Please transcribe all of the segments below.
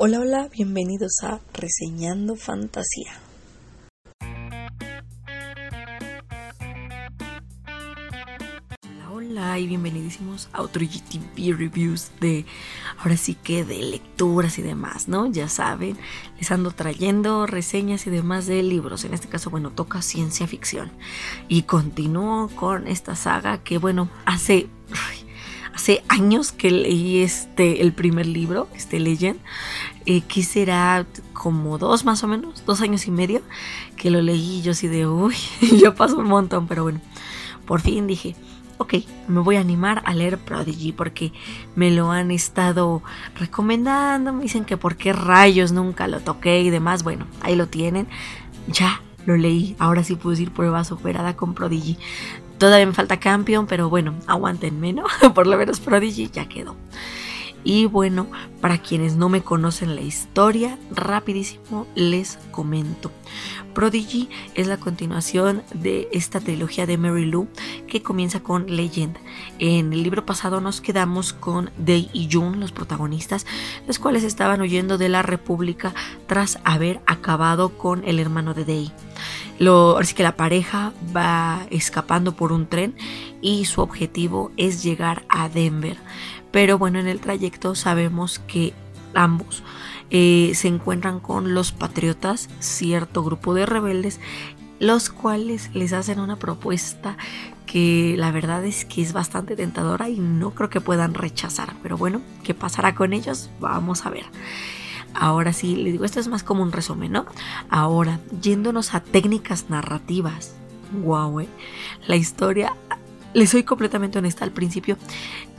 Hola, hola, bienvenidos a Reseñando Fantasía. Hola, hola y bienvenidísimos a otro GTV Reviews de, ahora sí que de lecturas y demás, ¿no? Ya saben, les ando trayendo reseñas y demás de libros. En este caso, bueno, toca ciencia ficción. Y continúo con esta saga que, bueno, hace hace años que leí este el primer libro, este Legend, eh, que será como dos más o menos, dos años y medio, que lo leí yo así de, uy, ya pasó un montón, pero bueno, por fin dije, ok, me voy a animar a leer Prodigy porque me lo han estado recomendando, me dicen que por qué rayos nunca lo toqué y demás, bueno, ahí lo tienen, ya lo leí, ahora sí pude decir prueba superada con Prodigy. Todavía me falta Campion, pero bueno, aguántenme, ¿no? Por lo menos Prodigy ya quedó. Y bueno, para quienes no me conocen la historia, rapidísimo les comento. Prodigy es la continuación de esta trilogía de Mary Lou que comienza con Legend. En el libro pasado nos quedamos con Day y June, los protagonistas, los cuales estaban huyendo de la República tras haber acabado con el hermano de Day. Lo, así que la pareja va escapando por un tren y su objetivo es llegar a Denver. Pero bueno, en el trayecto sabemos que ambos eh, se encuentran con los patriotas, cierto grupo de rebeldes, los cuales les hacen una propuesta que la verdad es que es bastante tentadora y no creo que puedan rechazar. Pero bueno, ¿qué pasará con ellos? Vamos a ver. Ahora sí, les digo, esto es más como un resumen, ¿no? Ahora, yéndonos a técnicas narrativas. Wow, eh. La historia les soy completamente honesta al principio.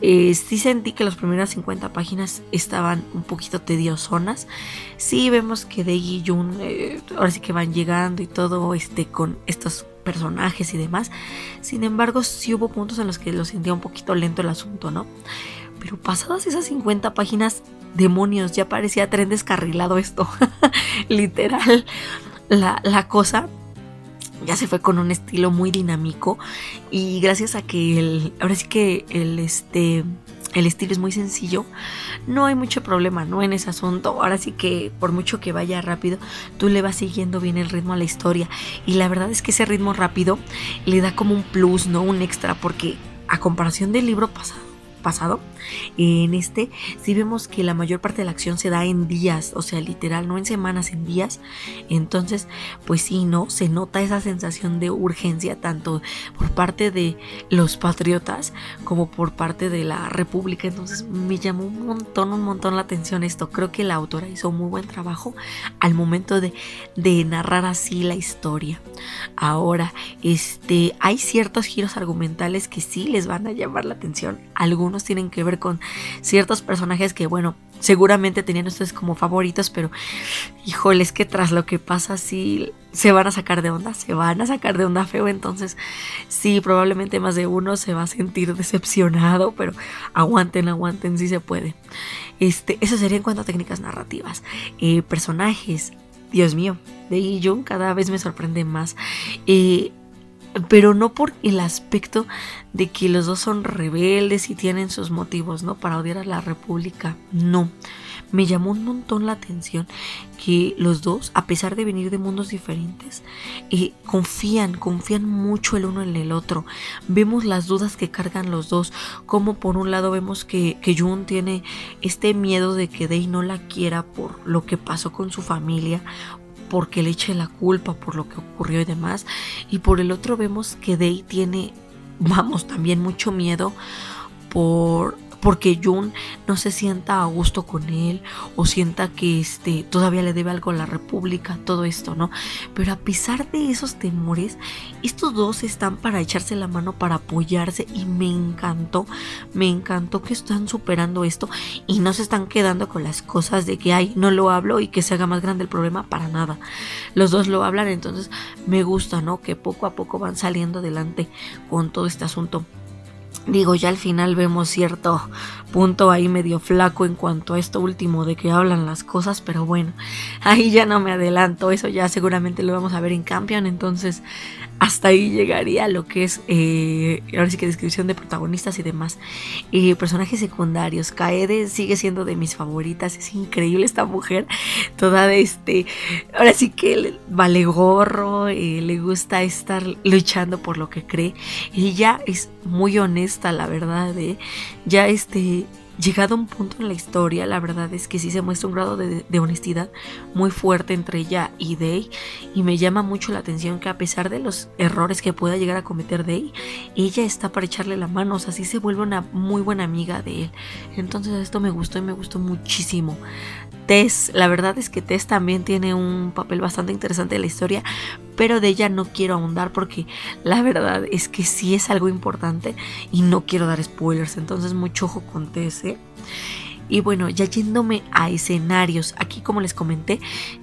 Eh, sí sentí que las primeras 50 páginas estaban un poquito tediosonas. Sí vemos que Dei y Jun eh, ahora sí que van llegando y todo este con estos personajes y demás. Sin embargo, sí hubo puntos en los que lo sentía un poquito lento el asunto, ¿no? Pero pasadas esas 50 páginas, demonios, ya parecía tren descarrilado esto. Literal. La, la cosa ya se fue con un estilo muy dinámico y gracias a que el, ahora sí que el este el estilo es muy sencillo, no hay mucho problema, ¿no? En ese asunto. Ahora sí que por mucho que vaya rápido, tú le vas siguiendo bien el ritmo a la historia. Y la verdad es que ese ritmo rápido le da como un plus, ¿no? Un extra, porque a comparación del libro pasado, pasado. En este sí vemos que la mayor parte de la acción se da en días, o sea, literal, no en semanas, en días. Entonces, pues sí, ¿no? Se nota esa sensación de urgencia tanto por parte de los patriotas como por parte de la República. Entonces me llamó un montón, un montón la atención esto. Creo que la autora hizo muy buen trabajo al momento de, de narrar así la historia. Ahora, este, hay ciertos giros argumentales que sí les van a llamar la atención. Algunos tienen que ver con ciertos personajes que, bueno, seguramente tenían ustedes como favoritos, pero híjole, es que tras lo que pasa, sí se van a sacar de onda, se van a sacar de onda feo, entonces sí, probablemente más de uno se va a sentir decepcionado, pero aguanten, aguanten, sí se puede. Este, eso sería en cuanto a técnicas narrativas. Eh, personajes, Dios mío, de Jung cada vez me sorprende más. Eh, pero no por el aspecto de que los dos son rebeldes y tienen sus motivos, ¿no? Para odiar a la República, no. Me llamó un montón la atención que los dos, a pesar de venir de mundos diferentes, eh, confían, confían mucho el uno en el otro. Vemos las dudas que cargan los dos, como por un lado vemos que, que Jun tiene este miedo de que Dei no la quiera por lo que pasó con su familia, porque le eche la culpa por lo que ocurrió y demás. Y por el otro vemos que Day tiene, vamos, también mucho miedo por porque Jun no se sienta a gusto con él o sienta que este todavía le debe algo a la República, todo esto, ¿no? Pero a pesar de esos temores, estos dos están para echarse la mano, para apoyarse y me encantó, me encantó que están superando esto y no se están quedando con las cosas de que ay, no lo hablo y que se haga más grande el problema para nada. Los dos lo hablan, entonces me gusta, ¿no? Que poco a poco van saliendo adelante con todo este asunto. Digo, ya al final vemos cierto punto ahí medio flaco en cuanto a esto último de que hablan las cosas, pero bueno, ahí ya no me adelanto, eso ya seguramente lo vamos a ver en Campion, entonces hasta ahí llegaría lo que es, eh, ahora sí que descripción de protagonistas y demás. Eh, personajes secundarios, Kaede sigue siendo de mis favoritas, es increíble esta mujer, toda este, ahora sí que vale gorro, eh, le gusta estar luchando por lo que cree, ella es muy honesta, la verdad, ya este llegado un punto en la historia, la verdad es que sí se muestra un grado de, honestidad muy fuerte entre ella y Day. Y me llama mucho la atención que a pesar de los errores que pueda llegar a cometer Day, ella está para echarle la mano. O sea, sí se vuelve una muy buena amiga de él. Entonces esto me gustó y me gustó muchísimo. Tess, la verdad es que Tess también tiene un papel bastante interesante en la historia, pero de ella no quiero ahondar porque la verdad es que sí es algo importante y no quiero dar spoilers, entonces mucho ojo con Tess. ¿eh? Y bueno, ya yéndome a escenarios, aquí como les comenté,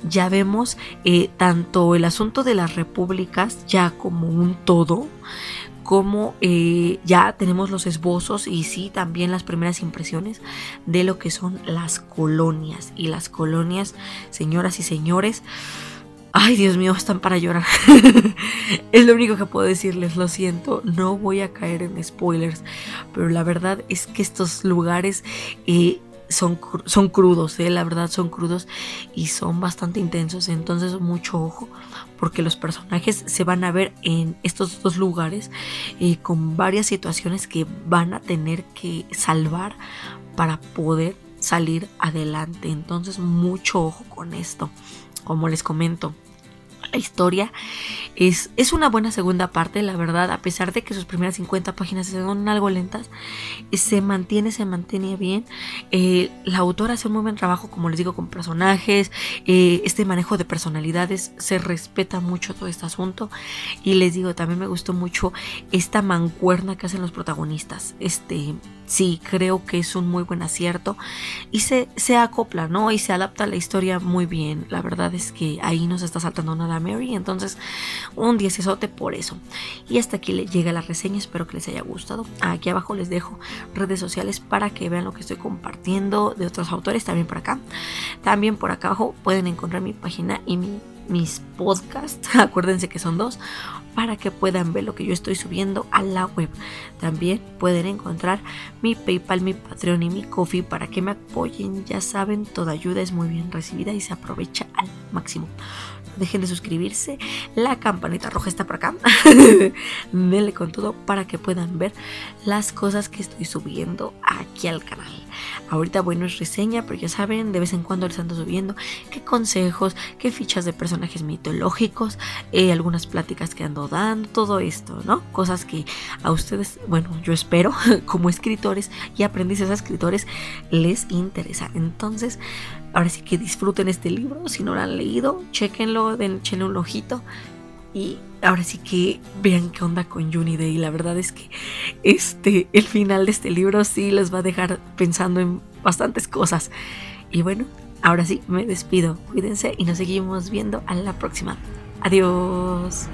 ya vemos eh, tanto el asunto de las repúblicas ya como un todo, como eh, ya tenemos los esbozos y sí también las primeras impresiones de lo que son las colonias. Y las colonias, señoras y señores, ay Dios mío, están para llorar. es lo único que puedo decirles, lo siento, no voy a caer en spoilers, pero la verdad es que estos lugares... Eh, son, son crudos, ¿eh? la verdad son crudos y son bastante intensos. Entonces mucho ojo porque los personajes se van a ver en estos dos lugares eh, con varias situaciones que van a tener que salvar para poder salir adelante. Entonces mucho ojo con esto. Como les comento, la historia es, es, una buena segunda parte, la verdad, a pesar de que sus primeras 50 páginas son algo lentas, se mantiene, se mantiene bien. Eh, la autora hace un muy buen trabajo, como les digo, con personajes, eh, este manejo de personalidades, se respeta mucho todo este asunto. Y les digo, también me gustó mucho esta mancuerna que hacen los protagonistas. Este, sí, creo que es un muy buen acierto y se, se acopla, ¿no? Y se adapta a la historia muy bien. La verdad es que ahí no se está saltando nada Mary, entonces un diecesote por eso. Y hasta aquí le llega la reseña, espero que les haya gustado. Aquí abajo les dejo redes sociales para que vean lo que estoy compartiendo de otros autores, también por acá. También por acá abajo pueden encontrar mi página y mi mis podcasts, acuérdense que son dos, para que puedan ver lo que yo estoy subiendo a la web. También pueden encontrar mi PayPal, mi Patreon y mi Coffee para que me apoyen. Ya saben, toda ayuda es muy bien recibida y se aprovecha al máximo. Dejen de suscribirse, la campanita roja está por acá. Denle con todo para que puedan ver las cosas que estoy subiendo aquí al canal. Ahorita, bueno, es reseña, pero ya saben, de vez en cuando les ando subiendo qué consejos, qué fichas de personajes mitológicos, eh, algunas pláticas que ando dando, todo esto, ¿no? Cosas que a ustedes, bueno, yo espero, como escritores y aprendices a escritores, les interesa. Entonces, ahora sí que disfruten este libro. Si no lo han leído, chequenlo, denle un ojito y ahora sí que vean qué onda con Day. La verdad es que este, el final de este libro sí les va a dejar pensando en bastantes cosas. Y bueno, ahora sí me despido. Cuídense y nos seguimos viendo a la próxima. Adiós.